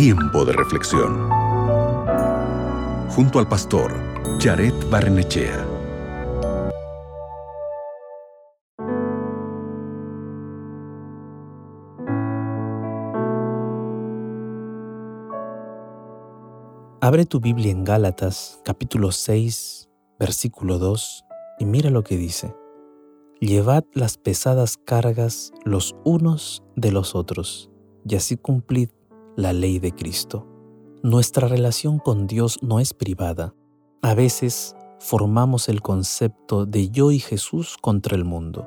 Tiempo de reflexión. Junto al pastor Jared Barnechea. Abre tu Biblia en Gálatas capítulo 6, versículo 2 y mira lo que dice. Llevad las pesadas cargas los unos de los otros y así cumplid la ley de Cristo. Nuestra relación con Dios no es privada. A veces formamos el concepto de yo y Jesús contra el mundo,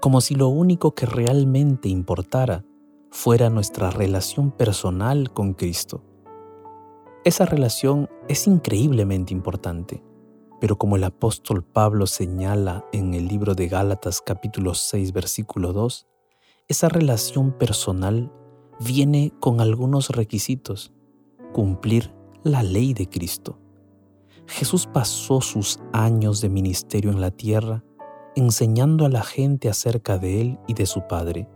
como si lo único que realmente importara fuera nuestra relación personal con Cristo. Esa relación es increíblemente importante, pero como el apóstol Pablo señala en el libro de Gálatas capítulo 6 versículo 2, esa relación personal viene con algunos requisitos. Cumplir la ley de Cristo. Jesús pasó sus años de ministerio en la tierra enseñando a la gente acerca de Él y de su Padre,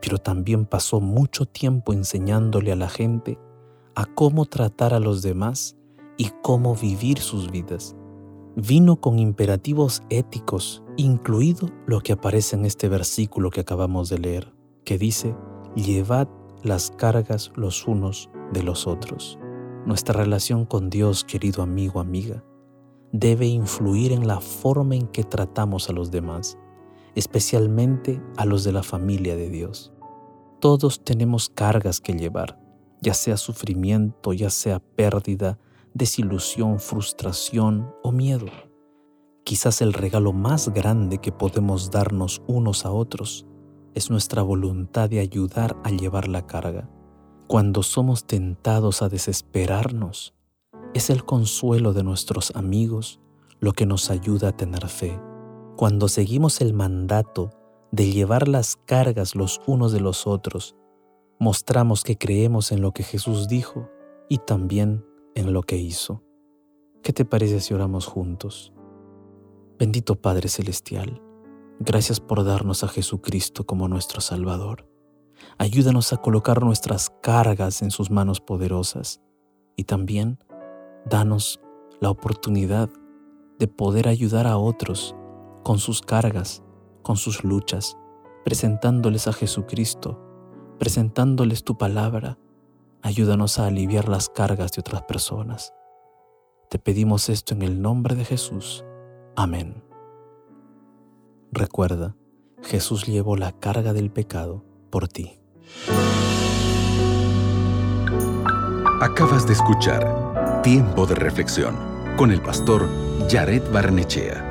pero también pasó mucho tiempo enseñándole a la gente a cómo tratar a los demás y cómo vivir sus vidas. Vino con imperativos éticos, incluido lo que aparece en este versículo que acabamos de leer, que dice, llevad las cargas los unos de los otros. Nuestra relación con Dios, querido amigo, amiga, debe influir en la forma en que tratamos a los demás, especialmente a los de la familia de Dios. Todos tenemos cargas que llevar, ya sea sufrimiento, ya sea pérdida, desilusión, frustración o miedo. Quizás el regalo más grande que podemos darnos unos a otros es nuestra voluntad de ayudar a llevar la carga. Cuando somos tentados a desesperarnos, es el consuelo de nuestros amigos lo que nos ayuda a tener fe. Cuando seguimos el mandato de llevar las cargas los unos de los otros, mostramos que creemos en lo que Jesús dijo y también en lo que hizo. ¿Qué te parece si oramos juntos? Bendito Padre Celestial, Gracias por darnos a Jesucristo como nuestro Salvador. Ayúdanos a colocar nuestras cargas en sus manos poderosas y también danos la oportunidad de poder ayudar a otros con sus cargas, con sus luchas, presentándoles a Jesucristo, presentándoles tu palabra. Ayúdanos a aliviar las cargas de otras personas. Te pedimos esto en el nombre de Jesús. Amén. Recuerda, Jesús llevó la carga del pecado por ti. Acabas de escuchar Tiempo de Reflexión con el pastor Jared Barnechea.